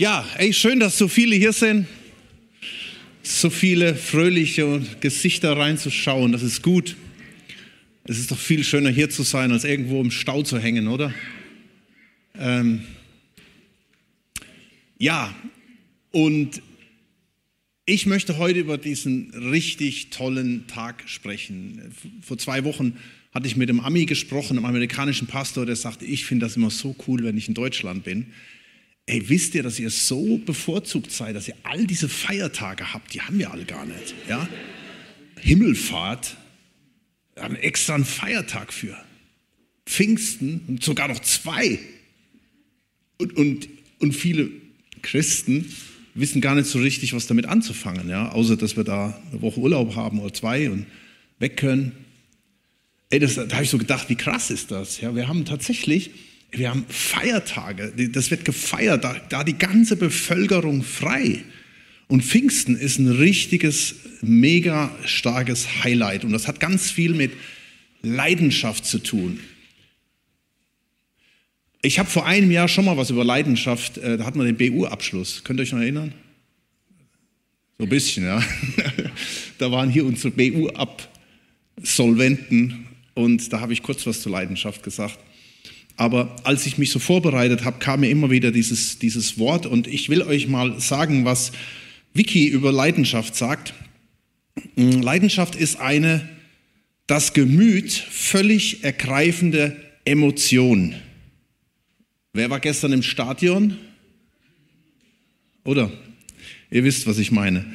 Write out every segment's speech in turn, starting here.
Ja, ey, schön, dass so viele hier sind. So viele fröhliche Gesichter reinzuschauen, das ist gut. Es ist doch viel schöner hier zu sein, als irgendwo im Stau zu hängen, oder? Ähm ja, und ich möchte heute über diesen richtig tollen Tag sprechen. Vor zwei Wochen hatte ich mit einem Ami gesprochen, einem amerikanischen Pastor, der sagte, ich finde das immer so cool, wenn ich in Deutschland bin. Ey, wisst ihr, dass ihr so bevorzugt seid, dass ihr all diese Feiertage habt? Die haben wir alle gar nicht. Ja? Himmelfahrt, wir haben extra einen Feiertag für. Pfingsten und sogar noch zwei. Und, und, und viele Christen wissen gar nicht so richtig, was damit anzufangen, ja? außer dass wir da eine Woche Urlaub haben oder zwei und weg können. Ey, das, da habe ich so gedacht, wie krass ist das? Ja, wir haben tatsächlich, wir haben Feiertage, das wird gefeiert, da, da die ganze Bevölkerung frei. Und Pfingsten ist ein richtiges, mega starkes Highlight. Und das hat ganz viel mit Leidenschaft zu tun. Ich habe vor einem Jahr schon mal was über Leidenschaft, äh, da hatten wir den BU-Abschluss. Könnt ihr euch noch erinnern? So ein bisschen, ja. Da waren hier unsere BU-Absolventen und da habe ich kurz was zur Leidenschaft gesagt. Aber als ich mich so vorbereitet habe, kam mir immer wieder dieses, dieses Wort und ich will euch mal sagen, was Vicky über Leidenschaft sagt. Mm, Leidenschaft ist eine das Gemüt völlig ergreifende Emotion. Wer war gestern im Stadion? Oder? Ihr wisst, was ich meine.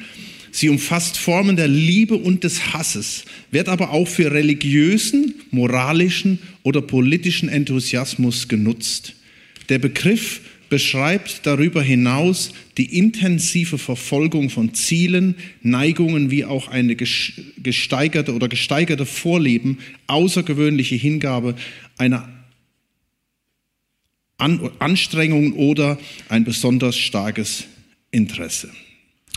Sie umfasst Formen der Liebe und des Hasses, wird aber auch für religiösen, moralischen oder politischen Enthusiasmus genutzt. Der Begriff beschreibt darüber hinaus die intensive Verfolgung von Zielen, Neigungen wie auch eine gesteigerte oder gesteigerte Vorleben, außergewöhnliche Hingabe einer Anstrengung oder ein besonders starkes Interesse.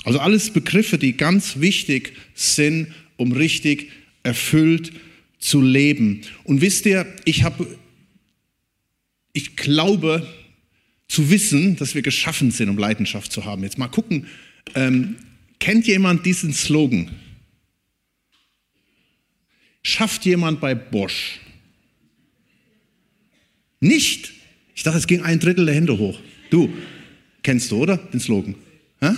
Also alles Begriffe, die ganz wichtig sind, um richtig erfüllt zu leben. Und wisst ihr, ich habe, ich glaube zu wissen, dass wir geschaffen sind, um Leidenschaft zu haben. Jetzt mal gucken, ähm, kennt jemand diesen Slogan? Schafft jemand bei Bosch? Nicht. Ich dachte, es ging ein Drittel der Hände hoch. Du, kennst du, oder? Den Slogan. Hä?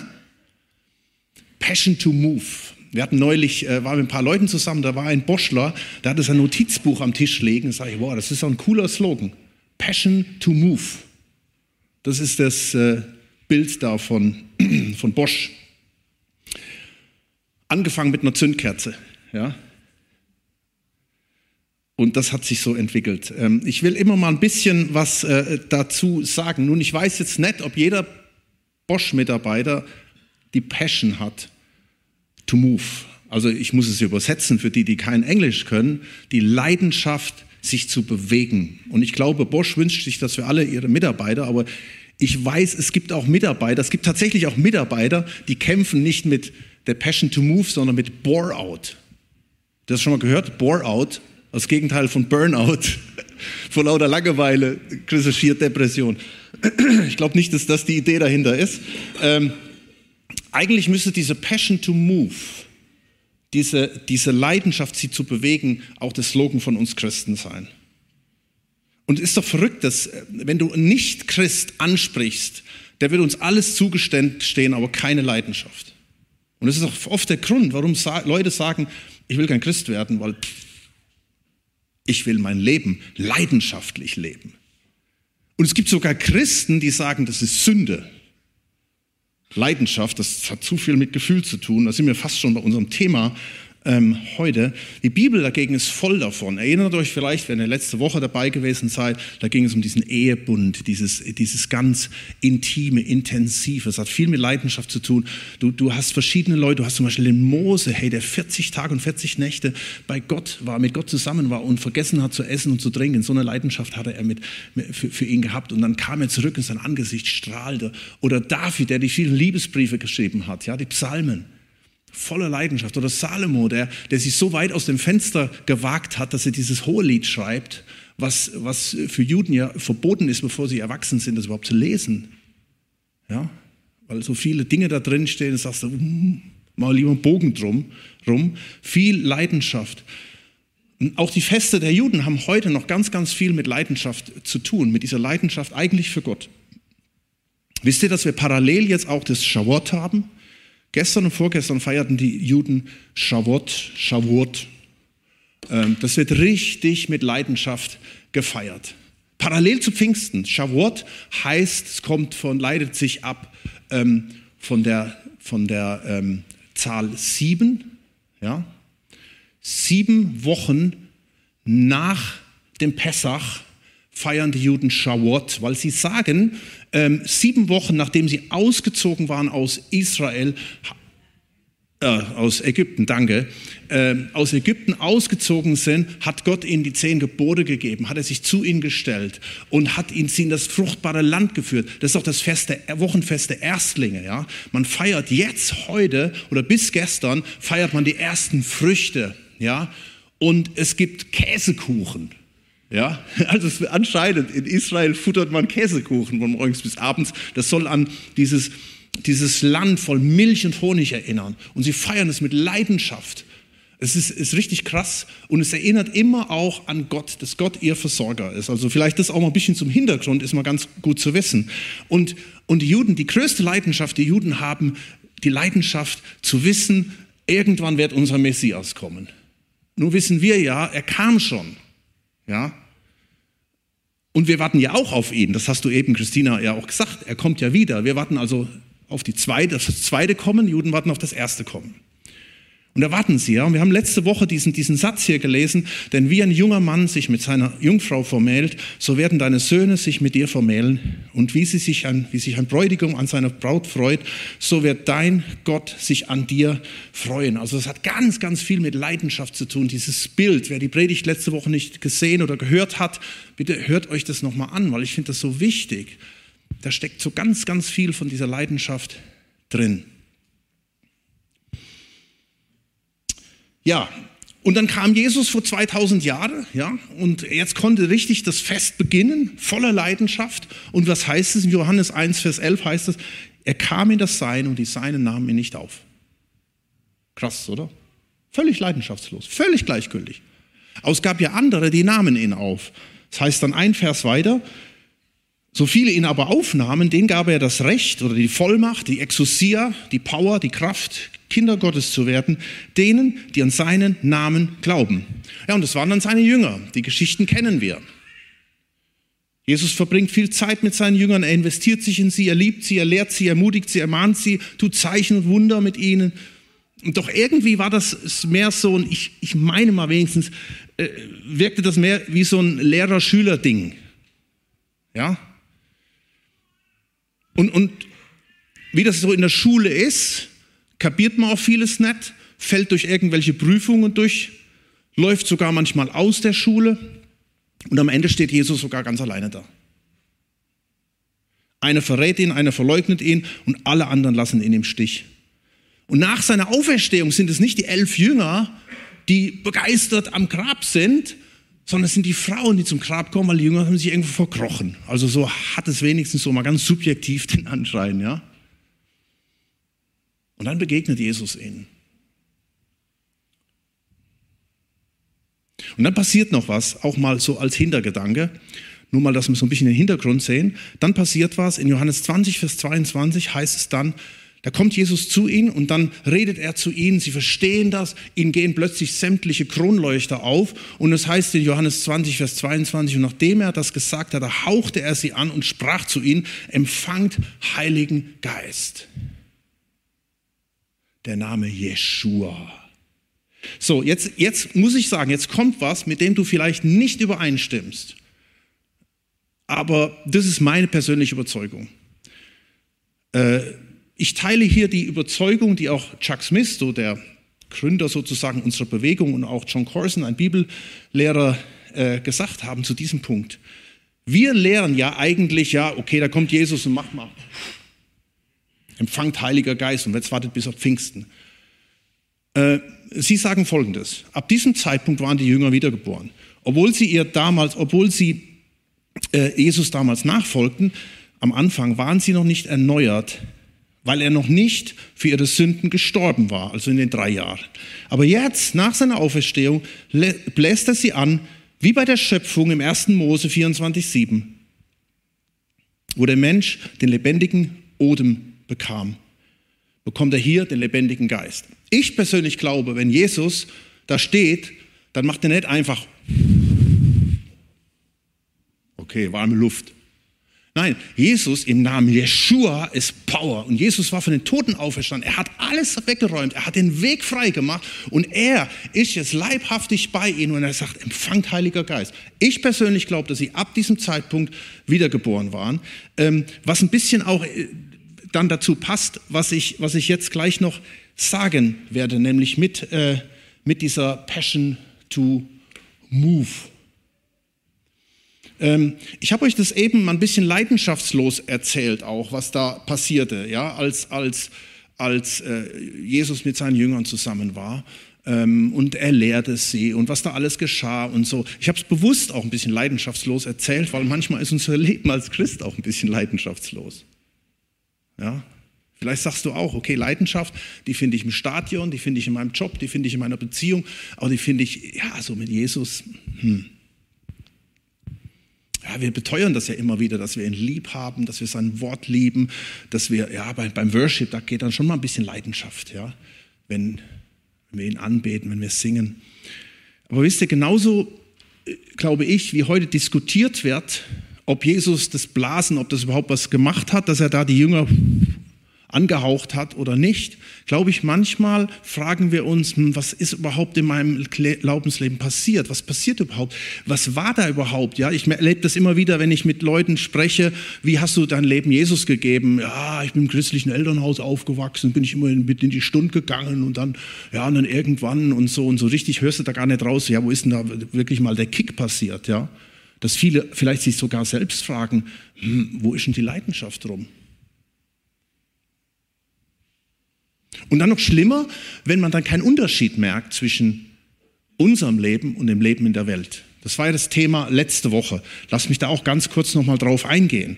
Passion to Move. Wir hatten neulich, äh, waren mit ein paar Leuten zusammen, da war ein Boschler, der hatte sein Notizbuch am Tisch liegen. Da sage ich, wow, das ist so ein cooler Slogan. Passion to Move. Das ist das äh, Bild da von, von Bosch. Angefangen mit einer Zündkerze. Ja? Und das hat sich so entwickelt. Ähm, ich will immer mal ein bisschen was äh, dazu sagen. Nun, ich weiß jetzt nicht, ob jeder Bosch-Mitarbeiter die Passion hat to move. Also ich muss es übersetzen für die, die kein Englisch können, die Leidenschaft, sich zu bewegen. Und ich glaube, Bosch wünscht sich das für alle ihre Mitarbeiter, aber ich weiß, es gibt auch Mitarbeiter, es gibt tatsächlich auch Mitarbeiter, die kämpfen nicht mit der Passion to move, sondern mit Bore-out. Du hast schon mal gehört? Bore-out, das Gegenteil von Burnout, vor lauter Langeweile, recherchiert Depression. Ich glaube nicht, dass das die Idee dahinter ist. Ähm, eigentlich müsste diese Passion to Move, diese, diese Leidenschaft, sie zu bewegen, auch der Slogan von uns Christen sein. Und es ist doch verrückt, dass wenn du nicht Christ ansprichst, der wird uns alles zugestehen, aber keine Leidenschaft. Und das ist auch oft der Grund, warum Leute sagen, ich will kein Christ werden, weil ich will mein Leben leidenschaftlich leben. Und es gibt sogar Christen, die sagen, das ist Sünde. Leidenschaft, das hat zu viel mit Gefühl zu tun. Da sind wir fast schon bei unserem Thema ähm, heute. Die Bibel dagegen ist voll davon. Erinnert euch vielleicht, wenn ihr letzte Woche dabei gewesen seid, da ging es um diesen Ehebund, dieses, dieses ganz intime, intensive. Es hat viel mit Leidenschaft zu tun. Du, du hast verschiedene Leute, du hast zum Beispiel den Mose, hey, der 40 Tage und 40 Nächte bei Gott war, mit Gott zusammen war und vergessen hat zu essen und zu trinken. So eine Leidenschaft hatte er mit, für, für ihn gehabt. Und dann kam er zurück und sein Angesicht strahlte. Oder David, der die vielen Liebesbriefe geschrieben hat, ja, die Psalmen voller Leidenschaft. Oder Salomo, der, der sich so weit aus dem Fenster gewagt hat, dass er dieses hohe Lied schreibt, was, was für Juden ja verboten ist, bevor sie erwachsen sind, das überhaupt zu lesen. Ja? weil so viele Dinge da drin stehen, sagst du, mm, mal lieber einen Bogen drum, rum. Viel Leidenschaft. Und auch die Feste der Juden haben heute noch ganz, ganz viel mit Leidenschaft zu tun, mit dieser Leidenschaft eigentlich für Gott. Wisst ihr, dass wir parallel jetzt auch das Shavuot haben? Gestern und vorgestern feierten die Juden Shavuot, Shavuot. Ähm, das wird richtig mit Leidenschaft gefeiert. Parallel zu Pfingsten. Shavuot heißt, es kommt von, leitet sich ab ähm, von der, von der ähm, Zahl sieben. Ja? Sieben Wochen nach dem Pessach feiern die Juden Shavuot, weil sie sagen, ähm, sieben Wochen nachdem sie ausgezogen waren aus Israel, äh, aus Ägypten, danke, äh, aus Ägypten ausgezogen sind, hat Gott ihnen die zehn Gebote gegeben, hat er sich zu ihnen gestellt und hat ihnen sie in das fruchtbare Land geführt. Das ist auch das Fest der, Wochenfest der Erstlinge. Ja? Man feiert jetzt, heute oder bis gestern, feiert man die ersten Früchte. Ja? Und es gibt Käsekuchen. Ja, also anscheinend in Israel futtert man Käsekuchen von morgens bis abends. Das soll an dieses, dieses Land voll Milch und Honig erinnern. Und sie feiern es mit Leidenschaft. Es ist, ist richtig krass und es erinnert immer auch an Gott, dass Gott ihr Versorger ist. Also vielleicht das auch mal ein bisschen zum Hintergrund ist mal ganz gut zu wissen. Und, und die Juden, die größte Leidenschaft, die Juden haben, die Leidenschaft zu wissen, irgendwann wird unser Messias kommen. Nur wissen wir ja, er kam schon. Ja? Und wir warten ja auch auf ihn. Das hast du eben, Christina, ja auch gesagt. Er kommt ja wieder. Wir warten also auf die zweite, das zweite Kommen. Juden warten auf das erste Kommen. Und erwarten sie, ja. Und wir haben letzte Woche diesen, diesen Satz hier gelesen, denn wie ein junger Mann sich mit seiner Jungfrau vermählt, so werden deine Söhne sich mit dir vermählen. Und wie, sie sich an, wie sich ein Bräutigam an seiner Braut freut, so wird dein Gott sich an dir freuen. Also das hat ganz, ganz viel mit Leidenschaft zu tun, dieses Bild. Wer die Predigt letzte Woche nicht gesehen oder gehört hat, bitte hört euch das nochmal an, weil ich finde das so wichtig. Da steckt so ganz, ganz viel von dieser Leidenschaft drin. Ja, und dann kam Jesus vor 2000 Jahren, ja, und jetzt konnte richtig das Fest beginnen, voller Leidenschaft. Und was heißt es? In Johannes 1, Vers 11 heißt es, er kam in das Sein und die Seinen nahmen ihn nicht auf. Krass, oder? Völlig leidenschaftslos, völlig gleichgültig. Aber es gab ja andere, die nahmen ihn auf. Das heißt dann ein Vers weiter, so viele ihn aber aufnahmen, denen gab er das Recht oder die Vollmacht, die Exousia, die Power, die Kraft, Kinder Gottes zu werden, denen, die an seinen Namen glauben. Ja, und das waren dann seine Jünger. Die Geschichten kennen wir. Jesus verbringt viel Zeit mit seinen Jüngern, er investiert sich in sie, er liebt sie, er lehrt sie, ermutigt sie, ermahnt sie, tut Zeichen und Wunder mit ihnen. Und doch irgendwie war das mehr so ein, ich, ich meine mal wenigstens, äh, wirkte das mehr wie so ein Lehrer-Schüler-Ding. Ja? Und, und wie das so in der Schule ist, kapiert man auch vieles nicht, fällt durch irgendwelche Prüfungen durch, läuft sogar manchmal aus der Schule und am Ende steht Jesus sogar ganz alleine da. Einer verrät ihn, einer verleugnet ihn und alle anderen lassen ihn im Stich. Und nach seiner Auferstehung sind es nicht die elf Jünger, die begeistert am Grab sind, sondern es sind die Frauen, die zum Grab kommen, weil die Jünger haben sich irgendwo verkrochen. Also so hat es wenigstens so mal ganz subjektiv den Anschein, ja. Und dann begegnet Jesus ihnen. Und dann passiert noch was, auch mal so als Hintergedanke, nur mal, dass wir so ein bisschen den Hintergrund sehen. Dann passiert was, in Johannes 20, Vers 22 heißt es dann, da kommt Jesus zu ihnen und dann redet er zu ihnen, sie verstehen das, ihnen gehen plötzlich sämtliche Kronleuchter auf. Und es heißt in Johannes 20, Vers 22, und nachdem er das gesagt hat, da hauchte er sie an und sprach zu ihnen, empfangt Heiligen Geist der Name Jeshua. So, jetzt, jetzt muss ich sagen, jetzt kommt was, mit dem du vielleicht nicht übereinstimmst. Aber das ist meine persönliche Überzeugung. Äh, ich teile hier die Überzeugung, die auch Chuck Smith, so der Gründer sozusagen unserer Bewegung und auch John Corson, ein Bibellehrer, äh, gesagt haben zu diesem Punkt. Wir lehren ja eigentlich, ja, okay, da kommt Jesus und macht mal empfangt Heiliger Geist und jetzt wartet bis auf Pfingsten. Äh, sie sagen Folgendes. Ab diesem Zeitpunkt waren die Jünger wiedergeboren. Obwohl sie ihr damals, obwohl sie äh, Jesus damals nachfolgten, am Anfang waren sie noch nicht erneuert, weil er noch nicht für ihre Sünden gestorben war, also in den drei Jahren. Aber jetzt, nach seiner Auferstehung, bläst er sie an, wie bei der Schöpfung im 1. Mose 24,7, wo der Mensch den lebendigen Odem bekam, bekommt er hier den lebendigen Geist. Ich persönlich glaube, wenn Jesus da steht, dann macht er nicht einfach, okay, warme Luft, Nein, Jesus im Namen Jeshua ist Power. Und Jesus war von den Toten auferstanden. Er hat alles weggeräumt. Er hat den Weg frei gemacht. Und er ist jetzt leibhaftig bei ihnen. Und er sagt, empfangt Heiliger Geist. Ich persönlich glaube, dass sie ab diesem Zeitpunkt wiedergeboren waren. Ähm, was ein bisschen auch äh, dann dazu passt, was ich, was ich jetzt gleich noch sagen werde, nämlich mit, äh, mit dieser Passion to Move. Ähm, ich habe euch das eben mal ein bisschen leidenschaftslos erzählt, auch was da passierte, ja, als, als, als äh, Jesus mit seinen Jüngern zusammen war. Ähm, und er lehrte sie und was da alles geschah und so. Ich habe es bewusst auch ein bisschen leidenschaftslos erzählt, weil manchmal ist unser Leben als Christ auch ein bisschen leidenschaftslos. Ja, Vielleicht sagst du auch, okay, Leidenschaft, die finde ich im Stadion, die finde ich in meinem Job, die finde ich in meiner Beziehung, aber die finde ich, ja, so mit Jesus, hm, ja, wir beteuern das ja immer wieder, dass wir ihn lieb haben, dass wir sein Wort lieben, dass wir, ja, bei, beim Worship, da geht dann schon mal ein bisschen Leidenschaft, ja, wenn, wenn wir ihn anbeten, wenn wir singen. Aber wisst ihr, genauso äh, glaube ich, wie heute diskutiert wird, ob Jesus das Blasen, ob das überhaupt was gemacht hat, dass er da die Jünger angehaucht hat oder nicht, glaube ich, manchmal fragen wir uns, hm, was ist überhaupt in meinem Glaubensleben passiert? Was passiert überhaupt? Was war da überhaupt? Ja, ich erlebe das immer wieder, wenn ich mit Leuten spreche. Wie hast du dein Leben Jesus gegeben? Ja, ich bin im christlichen Elternhaus aufgewachsen, bin ich immer mit in die Stunde gegangen und dann, ja, und dann irgendwann und so und so richtig hörst du da gar nicht raus. Ja, wo ist denn da wirklich mal der Kick passiert? Ja, dass viele vielleicht sich sogar selbst fragen, hm, wo ist denn die Leidenschaft drum? Und dann noch schlimmer, wenn man dann keinen Unterschied merkt zwischen unserem Leben und dem Leben in der Welt. Das war ja das Thema letzte Woche. Lass mich da auch ganz kurz nochmal drauf eingehen.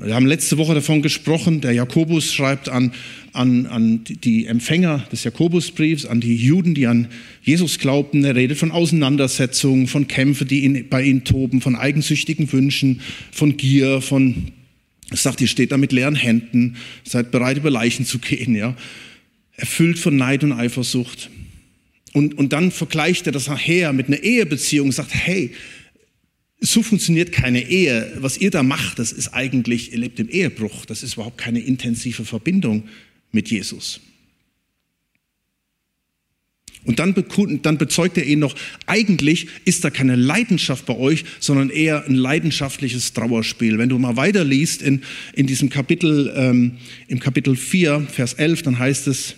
Wir haben letzte Woche davon gesprochen, der Jakobus schreibt an, an, an die Empfänger des Jakobusbriefs, an die Juden, die an Jesus glaubten. Er redet von Auseinandersetzungen, von Kämpfen, die ihn, bei ihnen toben, von eigensüchtigen Wünschen, von Gier, von, er sagt, ihr steht da mit leeren Händen, seid bereit, über Leichen zu gehen, ja erfüllt von Neid und Eifersucht. Und, und dann vergleicht er das nachher mit einer Ehebeziehung und sagt, hey, so funktioniert keine Ehe. Was ihr da macht, das ist eigentlich, ihr lebt im Ehebruch. Das ist überhaupt keine intensive Verbindung mit Jesus. Und dann, dann bezeugt er ihn noch, eigentlich ist da keine Leidenschaft bei euch, sondern eher ein leidenschaftliches Trauerspiel. Wenn du mal weiterliest in, in diesem Kapitel, ähm, im Kapitel 4, Vers 11, dann heißt es,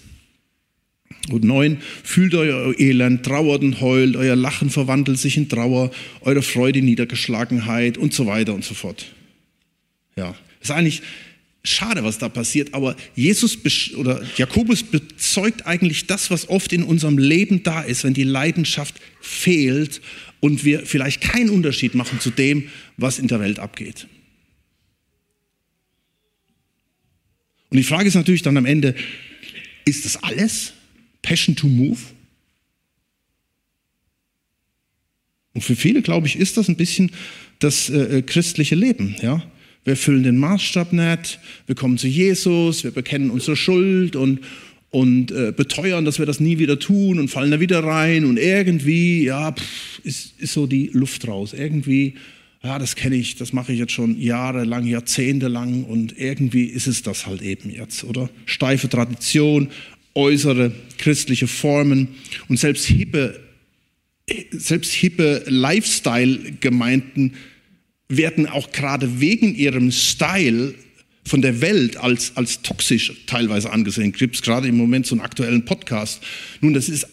und neun, fühlt euer Elend, trauert und heult, euer Lachen verwandelt sich in Trauer, eure Freude in Niedergeschlagenheit und so weiter und so fort. Ja, ist eigentlich schade, was da passiert, aber Jesus oder Jakobus bezeugt eigentlich das, was oft in unserem Leben da ist, wenn die Leidenschaft fehlt und wir vielleicht keinen Unterschied machen zu dem, was in der Welt abgeht. Und die Frage ist natürlich dann am Ende, ist das alles? Passion to Move. Und für viele, glaube ich, ist das ein bisschen das äh, äh, christliche Leben. Ja? Wir füllen den Maßstab nicht, wir kommen zu Jesus, wir bekennen unsere Schuld und, und äh, beteuern, dass wir das nie wieder tun und fallen da wieder rein und irgendwie, ja, pff, ist, ist so die Luft raus. Irgendwie, ja, das kenne ich, das mache ich jetzt schon jahrelang, jahrzehntelang und irgendwie ist es das halt eben jetzt, oder? Steife Tradition, äußere christliche Formen und selbst hippe, selbst hippe Lifestyle-Gemeinden werden auch gerade wegen ihrem Style von der Welt als, als toxisch teilweise angesehen. Gibt es gerade im Moment so einen aktuellen Podcast. Nun, das ist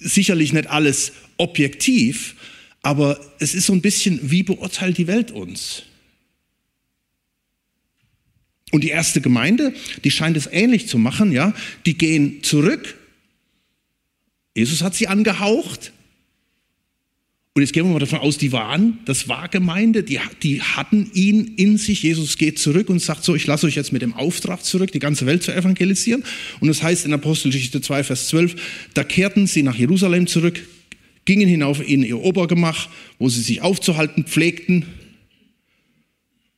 sicherlich nicht alles objektiv, aber es ist so ein bisschen, wie beurteilt die Welt uns? Und die erste Gemeinde, die scheint es ähnlich zu machen, ja, die gehen zurück. Jesus hat sie angehaucht. Und jetzt gehen wir mal davon aus, die waren, das war Gemeinde, die, die hatten ihn in sich. Jesus geht zurück und sagt so, ich lasse euch jetzt mit dem Auftrag zurück, die ganze Welt zu evangelisieren. Und das heißt in Apostelgeschichte 2, Vers 12, da kehrten sie nach Jerusalem zurück, gingen hinauf in ihr Obergemach, wo sie sich aufzuhalten pflegten.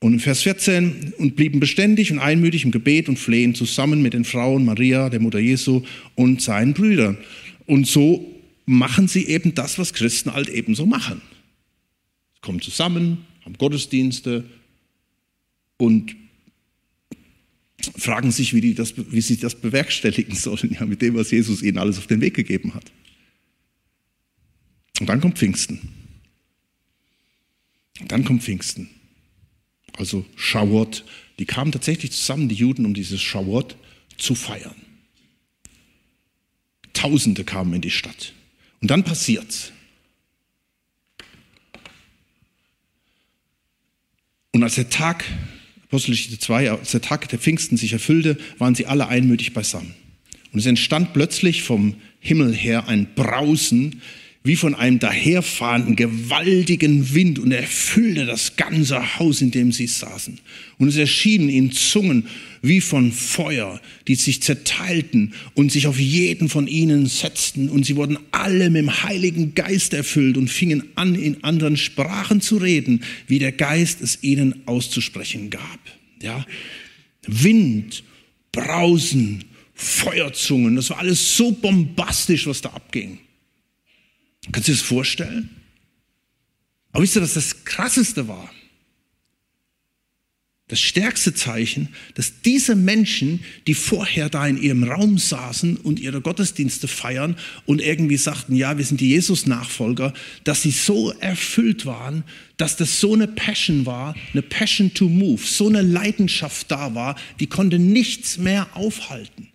Und in Vers 14, und blieben beständig und einmütig im Gebet und Flehen zusammen mit den Frauen Maria, der Mutter Jesu und seinen Brüdern. Und so machen sie eben das, was Christen halt eben so machen. Sie kommen zusammen, haben Gottesdienste und fragen sich, wie, die das, wie sie das bewerkstelligen sollen, ja, mit dem, was Jesus ihnen alles auf den Weg gegeben hat. Und dann kommt Pfingsten. Und dann kommt Pfingsten. Also Schawot. Die kamen tatsächlich zusammen, die Juden, um dieses Schawot zu feiern. Tausende kamen in die Stadt. Und dann passiert's. Und als der Tag, Apostelgeschichte 2, als der Tag der Pfingsten sich erfüllte, waren sie alle einmütig beisammen. Und es entstand plötzlich vom Himmel her ein Brausen, wie von einem daherfahrenden gewaltigen Wind und erfüllte das ganze Haus, in dem sie saßen. Und es erschienen ihnen Zungen wie von Feuer, die sich zerteilten und sich auf jeden von ihnen setzten. Und sie wurden alle mit dem Heiligen Geist erfüllt und fingen an, in anderen Sprachen zu reden, wie der Geist es ihnen auszusprechen gab. Ja? Wind, Brausen, Feuerzungen, das war alles so bombastisch, was da abging. Kannst du dir das vorstellen? Aber wisst ihr, was das Krasseste war? Das stärkste Zeichen, dass diese Menschen, die vorher da in ihrem Raum saßen und ihre Gottesdienste feiern und irgendwie sagten, ja, wir sind die Jesus-Nachfolger, dass sie so erfüllt waren, dass das so eine Passion war, eine Passion to move, so eine Leidenschaft da war, die konnte nichts mehr aufhalten.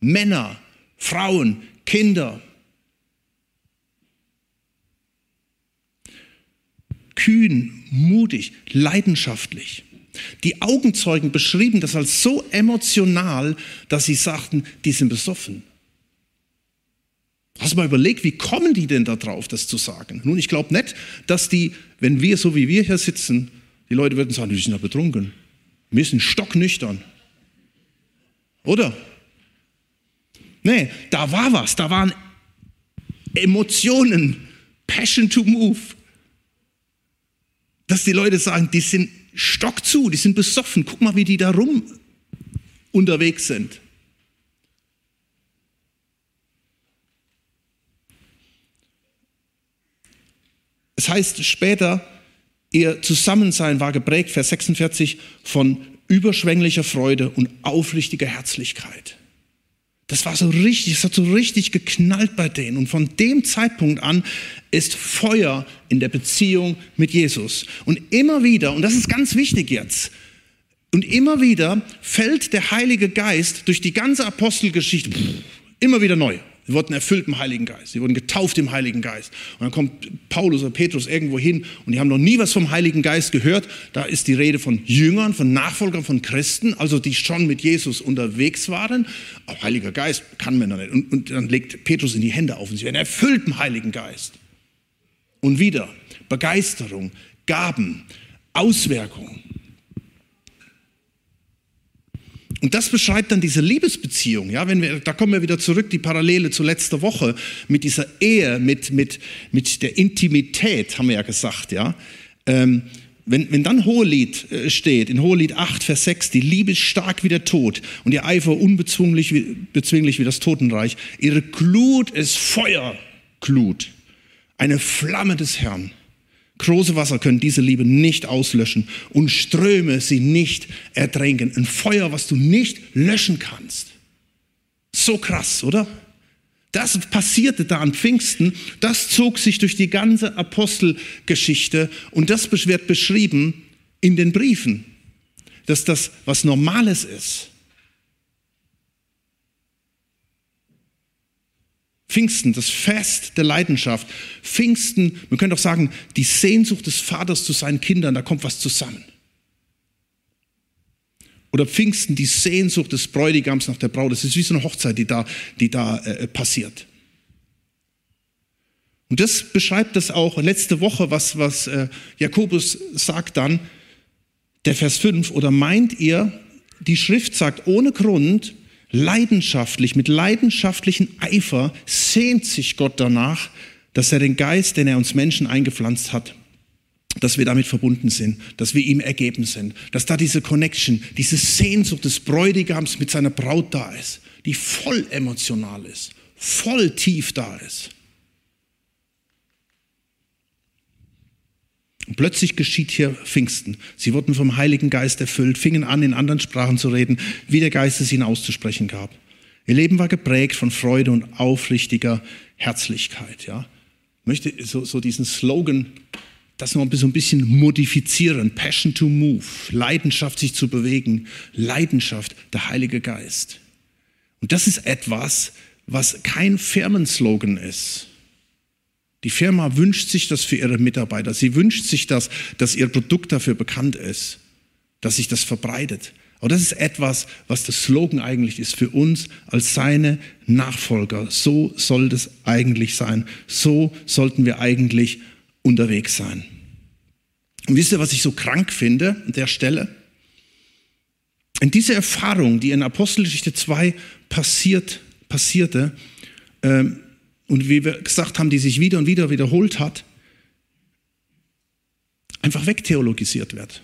Männer, Frauen, Kinder, kühn, mutig, leidenschaftlich. Die Augenzeugen beschrieben das als so emotional, dass sie sagten, die sind besoffen. Hast du mal überlegt, wie kommen die denn da drauf, das zu sagen? Nun, ich glaube nicht, dass die, wenn wir so wie wir hier sitzen, die Leute würden sagen, die sind ja betrunken. Wir sind stocknüchtern. Oder? Nee, da war was, da waren Emotionen, Passion to move dass die Leute sagen, die sind stockzu, die sind besoffen. Guck mal, wie die da rum unterwegs sind. Es heißt später, ihr Zusammensein war geprägt, Vers 46, von überschwänglicher Freude und aufrichtiger Herzlichkeit. Das war so richtig, es hat so richtig geknallt bei denen. Und von dem Zeitpunkt an ist Feuer in der Beziehung mit Jesus. Und immer wieder, und das ist ganz wichtig jetzt, und immer wieder fällt der Heilige Geist durch die ganze Apostelgeschichte immer wieder neu. Sie wurden erfüllt im Heiligen Geist. Sie wurden getauft im Heiligen Geist. Und dann kommt Paulus oder Petrus irgendwo hin und die haben noch nie was vom Heiligen Geist gehört. Da ist die Rede von Jüngern, von Nachfolgern von Christen, also die schon mit Jesus unterwegs waren. Auch Heiliger Geist kann man da nicht. Und, und dann legt Petrus in die Hände auf und sie werden erfüllt im Heiligen Geist. Und wieder Begeisterung, Gaben, Auswirkungen. Und das beschreibt dann diese Liebesbeziehung. Ja, wenn wir, da kommen wir wieder zurück, die Parallele zu letzter Woche mit dieser Ehe, mit, mit, mit der Intimität, haben wir ja gesagt. Ja. Ähm, wenn, wenn dann Hohelied äh, steht, in Hohelied 8, Vers 6, die Liebe ist stark wie der Tod und ihr Eifer unbezwinglich wie, bezwinglich wie das Totenreich. Ihre Glut ist Feuerglut, eine Flamme des Herrn. Große Wasser können diese Liebe nicht auslöschen und Ströme sie nicht ertränken. Ein Feuer, was du nicht löschen kannst. So krass, oder? Das passierte da an Pfingsten, das zog sich durch die ganze Apostelgeschichte und das wird beschrieben in den Briefen, dass das was Normales ist. Pfingsten, das Fest der Leidenschaft. Pfingsten, man könnte auch sagen, die Sehnsucht des Vaters zu seinen Kindern, da kommt was zusammen. Oder Pfingsten, die Sehnsucht des Bräutigams nach der Braut. Das ist wie so eine Hochzeit, die da, die da äh, passiert. Und das beschreibt das auch letzte Woche, was, was äh, Jakobus sagt dann, der Vers 5, oder meint ihr, die Schrift sagt ohne Grund, leidenschaftlich, mit leidenschaftlichem Eifer sehnt sich Gott danach, dass er den Geist, den er uns Menschen eingepflanzt hat, dass wir damit verbunden sind, dass wir ihm ergeben sind, dass da diese Connection, diese Sehnsucht des Bräutigams mit seiner Braut da ist, die voll emotional ist, voll tief da ist. Plötzlich geschieht hier Pfingsten. Sie wurden vom Heiligen Geist erfüllt, fingen an, in anderen Sprachen zu reden, wie der Geist es ihnen auszusprechen gab. Ihr Leben war geprägt von Freude und aufrichtiger Herzlichkeit. Ja? Ich möchte so, so diesen Slogan, das noch so ein bisschen modifizieren. Passion to move, Leidenschaft sich zu bewegen, Leidenschaft, der Heilige Geist. Und das ist etwas, was kein Firmenslogan ist die Firma wünscht sich das für ihre Mitarbeiter. Sie wünscht sich das, dass ihr Produkt dafür bekannt ist, dass sich das verbreitet. Aber das ist etwas, was das Slogan eigentlich ist für uns als seine Nachfolger. So soll das eigentlich sein. So sollten wir eigentlich unterwegs sein. Und wisst ihr, was ich so krank finde an der Stelle? In dieser Erfahrung, die in Apostelgeschichte 2 passiert, passierte, ähm, und wie wir gesagt haben, die sich wieder und wieder wiederholt hat, einfach wegtheologisiert wird.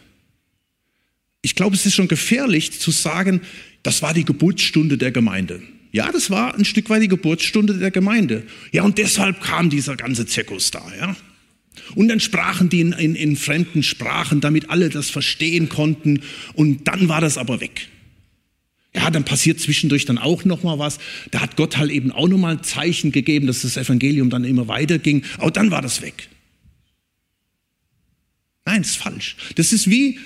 Ich glaube, es ist schon gefährlich zu sagen, das war die Geburtsstunde der Gemeinde. Ja, das war ein Stück weit die Geburtsstunde der Gemeinde. Ja, und deshalb kam dieser ganze Zirkus da, ja. Und dann sprachen die in, in, in fremden Sprachen, damit alle das verstehen konnten. Und dann war das aber weg. Ja, dann passiert zwischendurch dann auch noch mal was. Da hat Gott halt eben auch noch mal ein Zeichen gegeben, dass das Evangelium dann immer weiterging. Aber dann war das weg. Nein, ist falsch. Das ist wie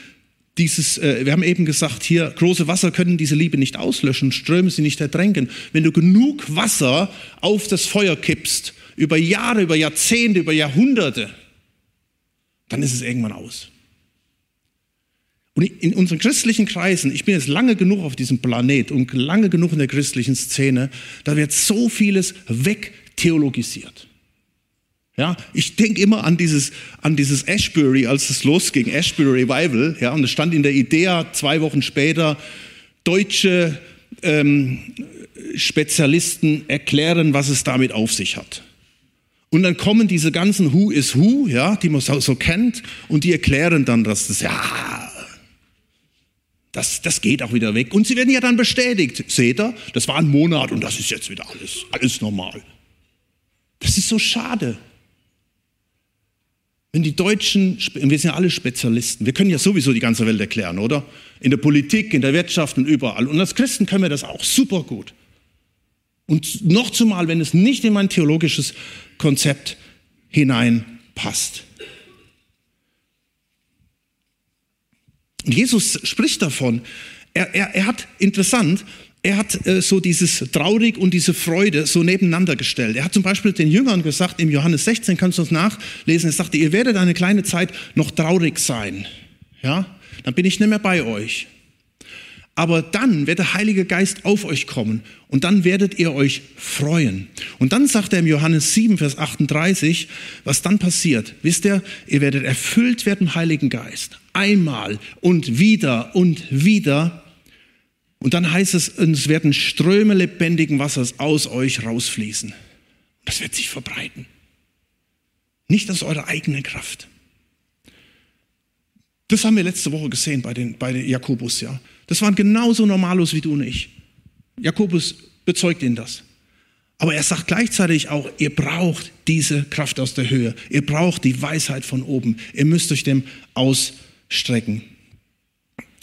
dieses, äh, wir haben eben gesagt, hier, große Wasser können diese Liebe nicht auslöschen, Ströme sie nicht ertränken. Wenn du genug Wasser auf das Feuer kippst, über Jahre, über Jahrzehnte, über Jahrhunderte, dann ist es irgendwann aus. Und in unseren christlichen Kreisen, ich bin jetzt lange genug auf diesem Planet und lange genug in der christlichen Szene, da wird so vieles wegtheologisiert. Ja, ich denke immer an dieses, an dieses Ashbury, als es losging, Ashbury Revival, ja, und es stand in der Idee zwei Wochen später, deutsche ähm, Spezialisten erklären, was es damit auf sich hat. Und dann kommen diese ganzen Who is Who, ja, die man so, so kennt, und die erklären dann, dass das, ja, das, das geht auch wieder weg. Und sie werden ja dann bestätigt. Seht ihr, das war ein Monat und das ist jetzt wieder alles, alles normal. Das ist so schade. Wenn die Deutschen, wir sind ja alle Spezialisten, wir können ja sowieso die ganze Welt erklären, oder? In der Politik, in der Wirtschaft und überall. Und als Christen können wir das auch super gut. Und noch zumal, wenn es nicht in mein theologisches Konzept hineinpasst. Jesus spricht davon. Er, er, er hat, interessant, er hat äh, so dieses Traurig und diese Freude so nebeneinander gestellt. Er hat zum Beispiel den Jüngern gesagt, im Johannes 16 kannst du es nachlesen, er sagte, ihr werdet eine kleine Zeit noch traurig sein. Ja, dann bin ich nicht mehr bei euch. Aber dann wird der Heilige Geist auf euch kommen und dann werdet ihr euch freuen. Und dann sagt er im Johannes 7, Vers 38, was dann passiert. Wisst ihr, ihr werdet erfüllt werden im Heiligen Geist. Einmal und wieder und wieder. Und dann heißt es, es werden Ströme lebendigen Wassers aus euch rausfließen. Das wird sich verbreiten. Nicht aus eurer eigenen Kraft. Das haben wir letzte Woche gesehen bei den, bei den Jakobus, ja. Das waren genauso Normalos wie du und ich. Jakobus bezeugt ihnen das. Aber er sagt gleichzeitig auch, ihr braucht diese Kraft aus der Höhe. Ihr braucht die Weisheit von oben. Ihr müsst euch dem ausstrecken.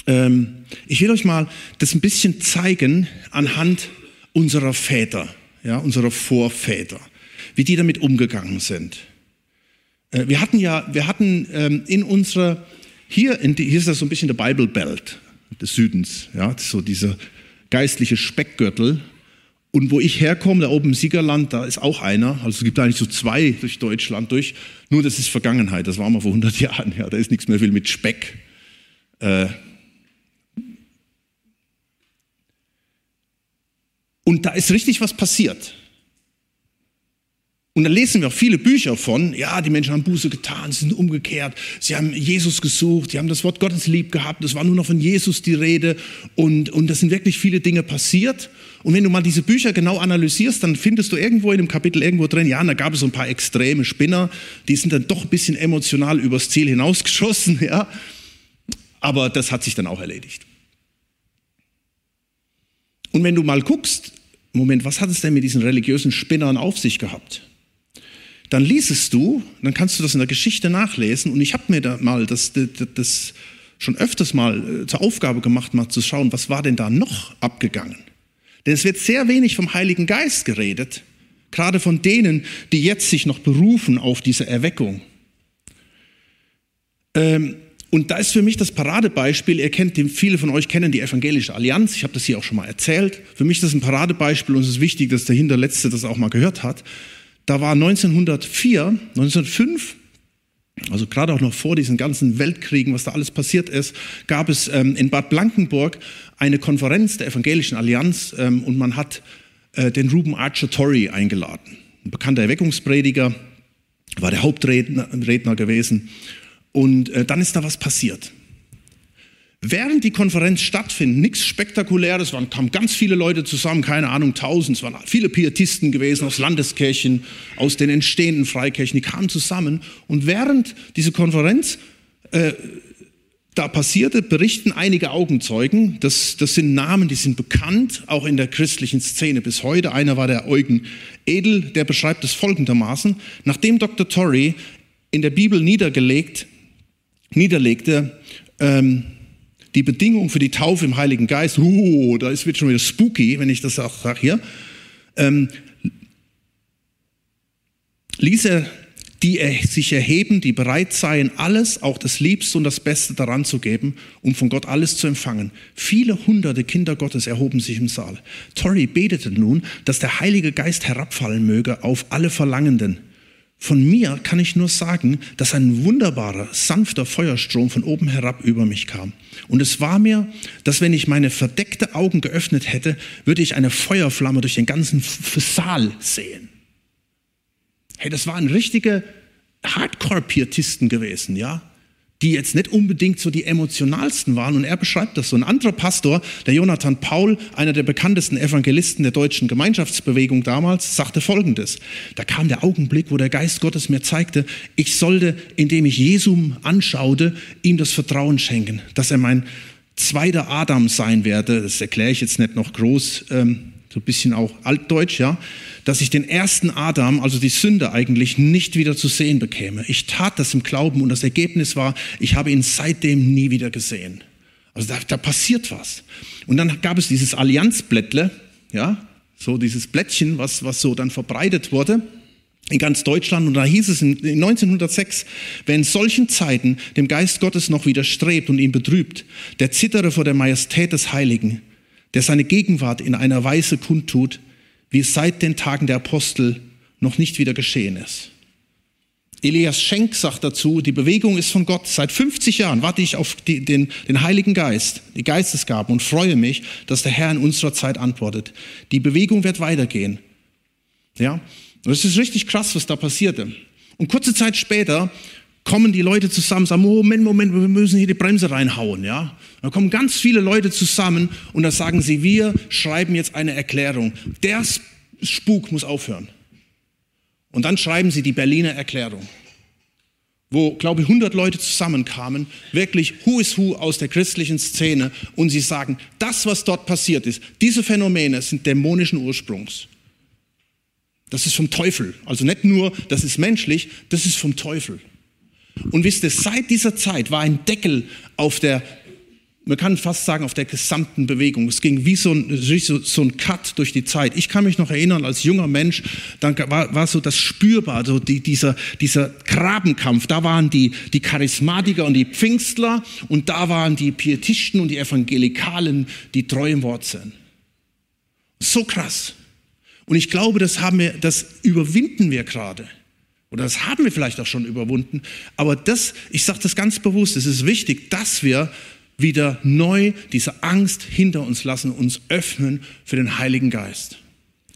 Ähm, ich will euch mal das ein bisschen zeigen anhand unserer Väter, ja, unserer Vorväter, wie die damit umgegangen sind. Äh, wir hatten ja, wir hatten ähm, in unserer, hier, in die, hier ist das so ein bisschen der Bible Belt des Südens, ja, so dieser geistliche Speckgürtel. Und wo ich herkomme, da oben im Siegerland, da ist auch einer. Also es gibt eigentlich so zwei durch Deutschland durch. Nur das ist Vergangenheit, das war mal vor 100 Jahren. Ja, da ist nichts mehr viel mit Speck. Äh und da ist richtig was passiert. Und dann lesen wir auch viele Bücher von, ja, die Menschen haben Buße getan, sie sind umgekehrt, sie haben Jesus gesucht, sie haben das Wort Gottes lieb gehabt, es war nur noch von Jesus die Rede und, und das sind wirklich viele Dinge passiert. Und wenn du mal diese Bücher genau analysierst, dann findest du irgendwo in dem Kapitel irgendwo drin, ja, da gab es so ein paar extreme Spinner, die sind dann doch ein bisschen emotional übers Ziel hinausgeschossen, ja. Aber das hat sich dann auch erledigt. Und wenn du mal guckst, Moment, was hat es denn mit diesen religiösen Spinnern auf sich gehabt? Dann liesest du, dann kannst du das in der Geschichte nachlesen. Und ich habe mir da mal das, das, das, schon öfters mal äh, zur Aufgabe gemacht, mal zu schauen, was war denn da noch abgegangen. Denn es wird sehr wenig vom Heiligen Geist geredet, gerade von denen, die jetzt sich noch berufen auf diese Erweckung. Ähm, und da ist für mich das Paradebeispiel, ihr kennt, viele von euch kennen die Evangelische Allianz, ich habe das hier auch schon mal erzählt. Für mich ist das ein Paradebeispiel und es ist wichtig, dass der Hinterletzte das auch mal gehört hat. Da war 1904, 1905, also gerade auch noch vor diesen ganzen Weltkriegen, was da alles passiert ist, gab es ähm, in Bad Blankenburg eine Konferenz der Evangelischen Allianz ähm, und man hat äh, den Ruben Archer Torrey eingeladen. Ein bekannter Erweckungsprediger, war der Hauptredner Redner gewesen. Und äh, dann ist da was passiert. Während die Konferenz stattfindet, nichts Spektakuläres, waren, kamen ganz viele Leute zusammen, keine Ahnung, tausend, es waren viele Pietisten gewesen aus Landeskirchen, aus den entstehenden Freikirchen, die kamen zusammen. Und während diese Konferenz äh, da passierte, berichten einige Augenzeugen, das, das sind Namen, die sind bekannt, auch in der christlichen Szene bis heute. Einer war der Eugen Edel, der beschreibt es folgendermaßen. Nachdem Dr. Torrey in der Bibel niedergelegt, niederlegte, ähm, die Bedingung für die Taufe im Heiligen Geist, uh, da wird schon wieder spooky, wenn ich das auch sage hier, ähm, ließ er die sich erheben, die bereit seien, alles, auch das Liebste und das Beste daran zu geben, um von Gott alles zu empfangen. Viele hunderte Kinder Gottes erhoben sich im Saal. Torrey betete nun, dass der Heilige Geist herabfallen möge auf alle Verlangenden von mir kann ich nur sagen, dass ein wunderbarer, sanfter Feuerstrom von oben herab über mich kam. Und es war mir, dass wenn ich meine verdeckte Augen geöffnet hätte, würde ich eine Feuerflamme durch den ganzen Saal sehen. Hey, das waren richtige Hardcore-Pietisten gewesen, ja die jetzt nicht unbedingt so die emotionalsten waren. Und er beschreibt das so. Ein anderer Pastor, der Jonathan Paul, einer der bekanntesten Evangelisten der deutschen Gemeinschaftsbewegung damals, sagte Folgendes. Da kam der Augenblick, wo der Geist Gottes mir zeigte, ich sollte, indem ich Jesum anschaute, ihm das Vertrauen schenken, dass er mein zweiter Adam sein werde. Das erkläre ich jetzt nicht noch groß, ähm, so ein bisschen auch altdeutsch, ja dass ich den ersten Adam, also die Sünde eigentlich, nicht wieder zu sehen bekäme. Ich tat das im Glauben und das Ergebnis war, ich habe ihn seitdem nie wieder gesehen. Also da, da passiert was. Und dann gab es dieses Allianzblättle, ja, so dieses Blättchen, was, was so dann verbreitet wurde in ganz Deutschland. Und da hieß es in 1906, wer in solchen Zeiten dem Geist Gottes noch widerstrebt und ihn betrübt, der zittere vor der Majestät des Heiligen, der seine Gegenwart in einer Weise kundtut, wie es seit den Tagen der Apostel noch nicht wieder geschehen ist. Elias Schenk sagt dazu, die Bewegung ist von Gott. Seit 50 Jahren warte ich auf die, den, den Heiligen Geist, die Geistesgaben und freue mich, dass der Herr in unserer Zeit antwortet. Die Bewegung wird weitergehen. Ja, und es ist richtig krass, was da passierte. Und kurze Zeit später kommen die Leute zusammen, sagen, Moment, Moment, wir müssen hier die Bremse reinhauen, ja. Da kommen ganz viele Leute zusammen und da sagen sie, wir schreiben jetzt eine Erklärung. Der Spuk muss aufhören. Und dann schreiben sie die Berliner Erklärung, wo, glaube ich, 100 Leute zusammenkamen, wirklich who is who aus der christlichen Szene und sie sagen, das, was dort passiert ist, diese Phänomene sind dämonischen Ursprungs. Das ist vom Teufel. Also nicht nur, das ist menschlich, das ist vom Teufel. Und wisst ihr, seit dieser Zeit war ein Deckel auf der, man kann fast sagen, auf der gesamten Bewegung. Es ging wie so ein, so ein Cut durch die Zeit. Ich kann mich noch erinnern, als junger Mensch, dann war, war so das spürbar, so die, dieser, dieser Grabenkampf. Da waren die, die Charismatiker und die Pfingstler und da waren die Pietisten und die Evangelikalen, die treu im Wort sind. So krass. Und ich glaube, das haben wir, das überwinden wir gerade. Oder das haben wir vielleicht auch schon überwunden. Aber das, ich sage das ganz bewusst, es ist wichtig, dass wir wieder neu diese Angst hinter uns lassen, uns öffnen für den Heiligen Geist.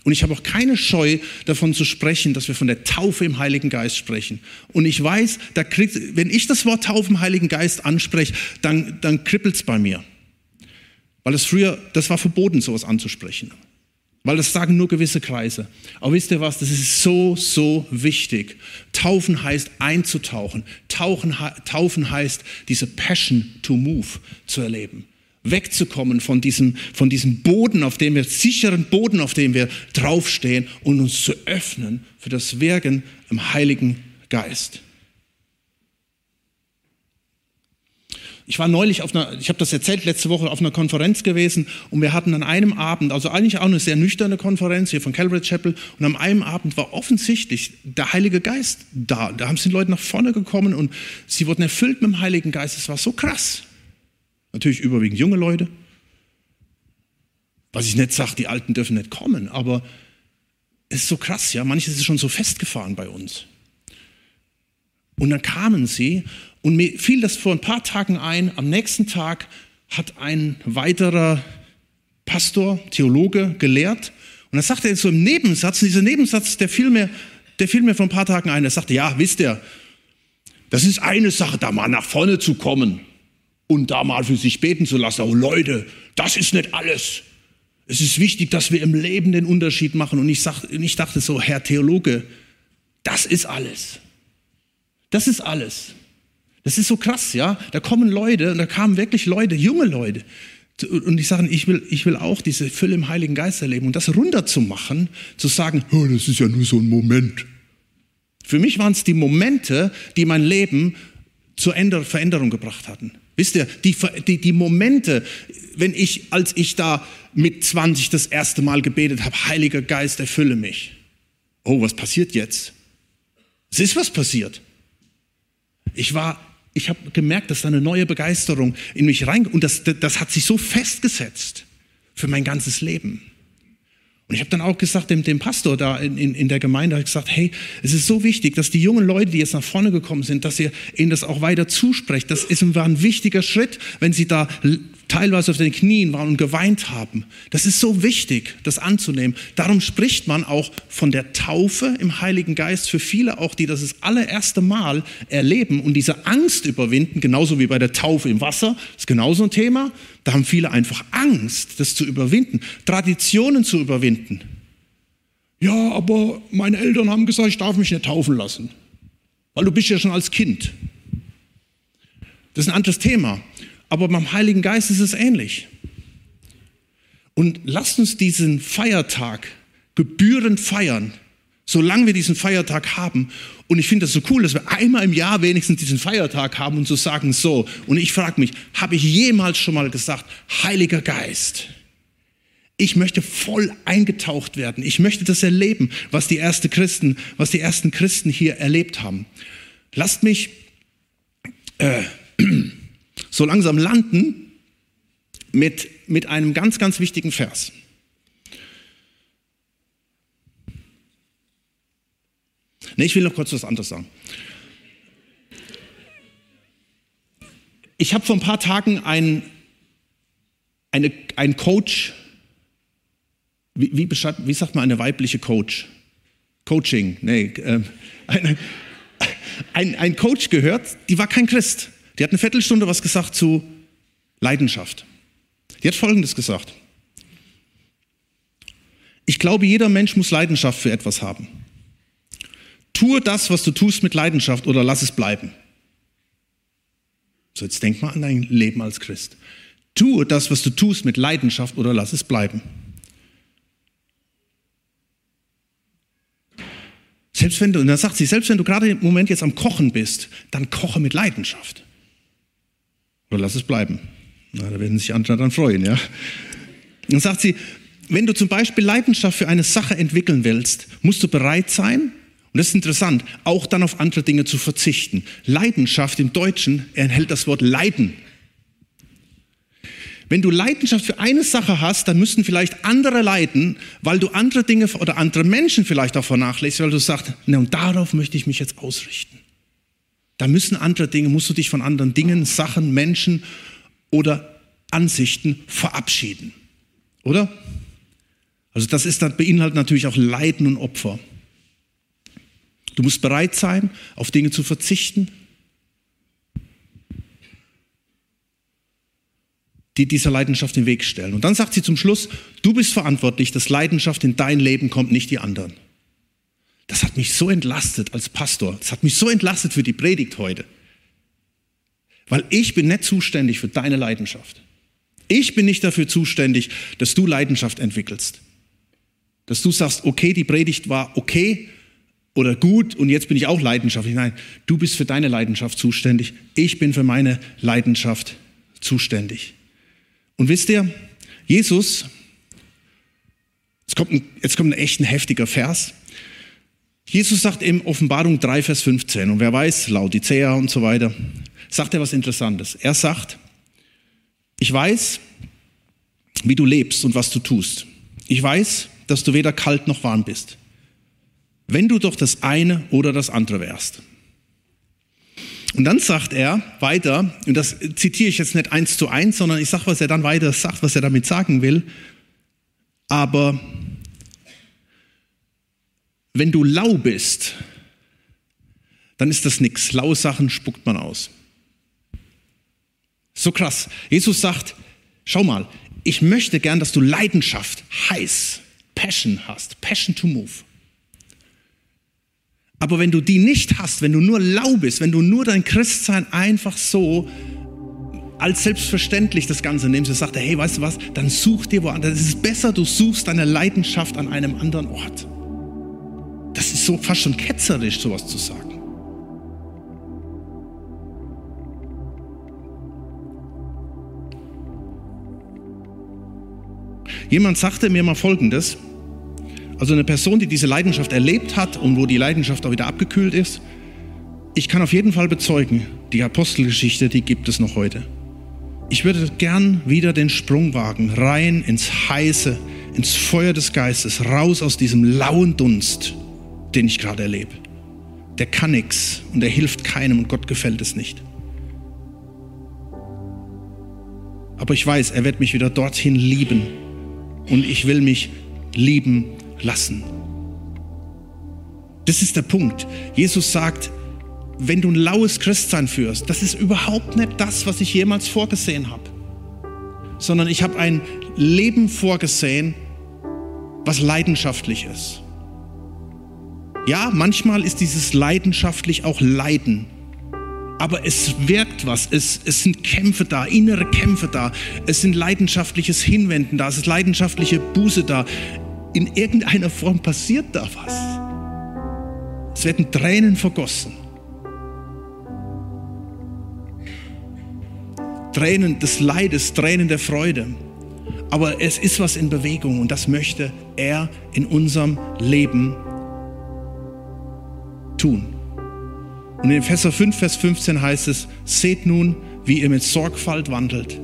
Und ich habe auch keine Scheu davon zu sprechen, dass wir von der Taufe im Heiligen Geist sprechen. Und ich weiß, da kriegt, wenn ich das Wort Taufe im Heiligen Geist anspreche, dann, dann kribbelt es bei mir. Weil es früher, das war verboten, sowas anzusprechen. Weil das sagen nur gewisse Kreise. Aber wisst ihr was, das ist so, so wichtig. Taufen heißt einzutauchen. Tauchen, taufen heißt, diese Passion to move zu erleben wegzukommen von diesem, von diesem Boden, auf dem wir, sicheren Boden, auf dem wir draufstehen und uns zu öffnen für das Wirken im Heiligen Geist. Ich war neulich auf einer, ich habe das erzählt, letzte Woche auf einer Konferenz gewesen und wir hatten an einem Abend, also eigentlich auch eine sehr nüchterne Konferenz hier von Calvary Chapel und an einem Abend war offensichtlich der Heilige Geist da. Da haben die Leute nach vorne gekommen und sie wurden erfüllt mit dem Heiligen Geist. Es war so krass. Natürlich überwiegend junge Leute. Was ich nicht sage, die Alten dürfen nicht kommen, aber es ist so krass, ja. Manches ist schon so festgefahren bei uns. Und dann kamen sie und mir fiel das vor ein paar Tagen ein. Am nächsten Tag hat ein weiterer Pastor, Theologe gelehrt. Und dann sagte er so im Nebensatz, dieser Nebensatz, der fiel mir, der fiel mir vor ein paar Tagen ein. Er sagte, ja, wisst ihr, das ist eine Sache, da mal nach vorne zu kommen und da mal für sich beten zu lassen. Oh Leute, das ist nicht alles. Es ist wichtig, dass wir im Leben den Unterschied machen. Und ich, sag, ich dachte so, Herr Theologe, das ist alles. Das ist alles. Das ist so krass, ja. Da kommen Leute, und da kamen wirklich Leute, junge Leute. Und ich sage, ich will, ich will auch diese Fülle im Heiligen Geist erleben. Und das runterzumachen, zu sagen, oh, das ist ja nur so ein Moment. Für mich waren es die Momente, die mein Leben zur Veränderung gebracht hatten. Wisst ihr, die, die, die Momente, wenn ich, als ich da mit 20 das erste Mal gebetet habe, Heiliger Geist, erfülle mich. Oh, was passiert jetzt? Es ist was passiert. Ich war, ich habe gemerkt, dass da eine neue Begeisterung in mich rein und das, das hat sich so festgesetzt für mein ganzes Leben. Und ich habe dann auch gesagt, dem, dem Pastor da in, in, in der Gemeinde, ich gesagt, hey, es ist so wichtig, dass die jungen Leute, die jetzt nach vorne gekommen sind, dass ihr ihnen das auch weiter zusprecht. Das ist, war ein wichtiger Schritt, wenn sie da teilweise auf den Knien waren und geweint haben. Das ist so wichtig, das anzunehmen. Darum spricht man auch von der Taufe im Heiligen Geist für viele auch, die das das allererste Mal erleben und diese Angst überwinden, genauso wie bei der Taufe im Wasser, ist genauso ein Thema. Da haben viele einfach Angst, das zu überwinden, Traditionen zu überwinden. Ja, aber meine Eltern haben gesagt, ich darf mich nicht taufen lassen, weil du bist ja schon als Kind. Das ist ein anderes Thema. Aber beim Heiligen Geist ist es ähnlich. Und lasst uns diesen Feiertag gebührend feiern, solange wir diesen Feiertag haben. Und ich finde das so cool, dass wir einmal im Jahr wenigstens diesen Feiertag haben und so sagen, so. Und ich frage mich, habe ich jemals schon mal gesagt, Heiliger Geist, ich möchte voll eingetaucht werden. Ich möchte das erleben, was die ersten Christen, was die ersten Christen hier erlebt haben. Lasst mich äh, so langsam landen mit, mit einem ganz, ganz wichtigen Vers. Ne, ich will noch kurz was anderes sagen. Ich habe vor ein paar Tagen einen eine, ein Coach, wie, wie, wie, sagt man eine weibliche Coach? Coaching, nee, äh, ein, ein, ein Coach gehört, die war kein Christ. Die hat eine Viertelstunde was gesagt zu Leidenschaft. Die hat Folgendes gesagt. Ich glaube, jeder Mensch muss Leidenschaft für etwas haben. Tue das, was du tust, mit Leidenschaft oder lass es bleiben. So, jetzt denk mal an dein Leben als Christ. Tue das, was du tust, mit Leidenschaft oder lass es bleiben. Selbst wenn du, und dann sagt sie, selbst wenn du gerade im Moment jetzt am Kochen bist, dann koche mit Leidenschaft. Oder lass es bleiben. Na, da werden sich andere dann freuen, ja. Dann sagt sie, wenn du zum Beispiel Leidenschaft für eine Sache entwickeln willst, musst du bereit sein, und das ist interessant, auch dann auf andere Dinge zu verzichten. Leidenschaft im Deutschen enthält das Wort Leiden. Wenn du Leidenschaft für eine Sache hast, dann müssten vielleicht andere leiden, weil du andere Dinge oder andere Menschen vielleicht auch vernachlässigst, weil du sagst, ne, und darauf möchte ich mich jetzt ausrichten. Da müssen andere Dinge, musst du dich von anderen Dingen, Sachen, Menschen oder Ansichten verabschieden. Oder? Also das ist, das beinhaltet natürlich auch Leiden und Opfer. Du musst bereit sein, auf Dinge zu verzichten, die dieser Leidenschaft den Weg stellen. Und dann sagt sie zum Schluss, du bist verantwortlich, dass Leidenschaft in dein Leben kommt, nicht die anderen. Das hat mich so entlastet als Pastor. Das hat mich so entlastet für die Predigt heute. Weil ich bin nicht zuständig für deine Leidenschaft. Ich bin nicht dafür zuständig, dass du Leidenschaft entwickelst. Dass du sagst, okay, die Predigt war okay oder gut und jetzt bin ich auch leidenschaftlich. Nein, du bist für deine Leidenschaft zuständig. Ich bin für meine Leidenschaft zuständig. Und wisst ihr, Jesus, jetzt kommt ein, jetzt kommt ein echt ein heftiger Vers. Jesus sagt in Offenbarung 3, Vers 15, und wer weiß, Laodicea und so weiter, sagt er was Interessantes. Er sagt, ich weiß, wie du lebst und was du tust. Ich weiß, dass du weder kalt noch warm bist. Wenn du doch das eine oder das andere wärst. Und dann sagt er weiter, und das zitiere ich jetzt nicht eins zu eins, sondern ich sage, was er dann weiter sagt, was er damit sagen will. Aber wenn du lau bist, dann ist das nichts. Laue Sachen spuckt man aus. So krass. Jesus sagt, schau mal, ich möchte gern, dass du Leidenschaft, heiß, Passion hast, Passion to move. Aber wenn du die nicht hast, wenn du nur lau bist, wenn du nur dein Christsein einfach so als selbstverständlich das Ganze nimmst, und sagst, hey, weißt du was, dann such dir woanders. Es ist besser, du suchst deine Leidenschaft an einem anderen Ort. So fast schon ketzerisch, sowas zu sagen. Jemand sagte mir mal Folgendes. Also eine Person, die diese Leidenschaft erlebt hat und wo die Leidenschaft auch wieder abgekühlt ist. Ich kann auf jeden Fall bezeugen, die Apostelgeschichte, die gibt es noch heute. Ich würde gern wieder den Sprung wagen, rein ins heiße, ins Feuer des Geistes, raus aus diesem lauen Dunst, den ich gerade erlebe. Der kann nichts und er hilft keinem und Gott gefällt es nicht. Aber ich weiß, er wird mich wieder dorthin lieben und ich will mich lieben lassen. Das ist der Punkt. Jesus sagt, wenn du ein laues Christsein führst, das ist überhaupt nicht das, was ich jemals vorgesehen habe, sondern ich habe ein Leben vorgesehen, was leidenschaftlich ist. Ja, manchmal ist dieses leidenschaftlich auch Leiden. Aber es wirkt was. Es, es sind Kämpfe da, innere Kämpfe da. Es sind leidenschaftliches Hinwenden da. Es ist leidenschaftliche Buße da in irgendeiner Form passiert da was. Es werden Tränen vergossen. Tränen des Leides, Tränen der Freude. Aber es ist was in Bewegung und das möchte er in unserem Leben tun. Und in Epheser 5, Vers 15 heißt es, seht nun, wie ihr mit Sorgfalt wandelt.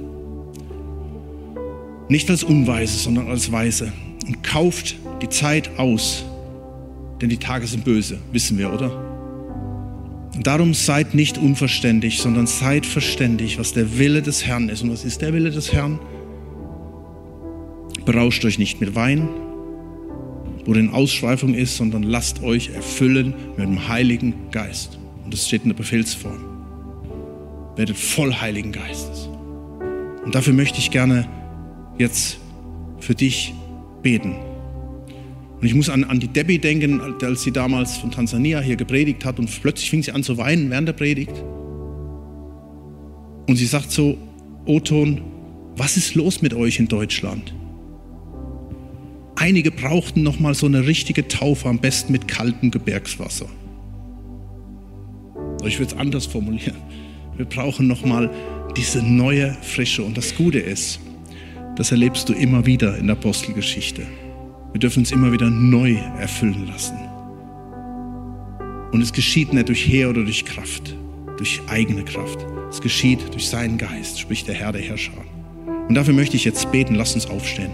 Nicht als Unweise, sondern als Weise und kauft die Zeit aus, denn die Tage sind böse, wissen wir, oder? Und darum seid nicht unverständig, sondern seid verständig, was der Wille des Herrn ist. Und was ist der Wille des Herrn? Berauscht euch nicht mit Wein, wo denn Ausschweifung ist, sondern lasst euch erfüllen mit dem Heiligen Geist. Und das steht in der Befehlsform. Werdet voll Heiligen Geistes. Und dafür möchte ich gerne jetzt für dich beten. Und ich muss an, an die Debbie denken, als sie damals von Tansania hier gepredigt hat und plötzlich fing sie an zu weinen während der Predigt. Und sie sagt so, Oton, was ist los mit euch in Deutschland? Einige brauchten noch mal so eine richtige Taufe, am besten mit kaltem Gebirgswasser. Ich würde es anders formulieren. Wir brauchen noch mal diese neue Frische. Und das Gute ist, das erlebst du immer wieder in der Apostelgeschichte. Wir dürfen uns immer wieder neu erfüllen lassen. Und es geschieht nicht durch Heer oder durch Kraft, durch eigene Kraft. Es geschieht durch seinen Geist, spricht der Herr der Herrscher. Und dafür möchte ich jetzt beten. Lass uns aufstehen.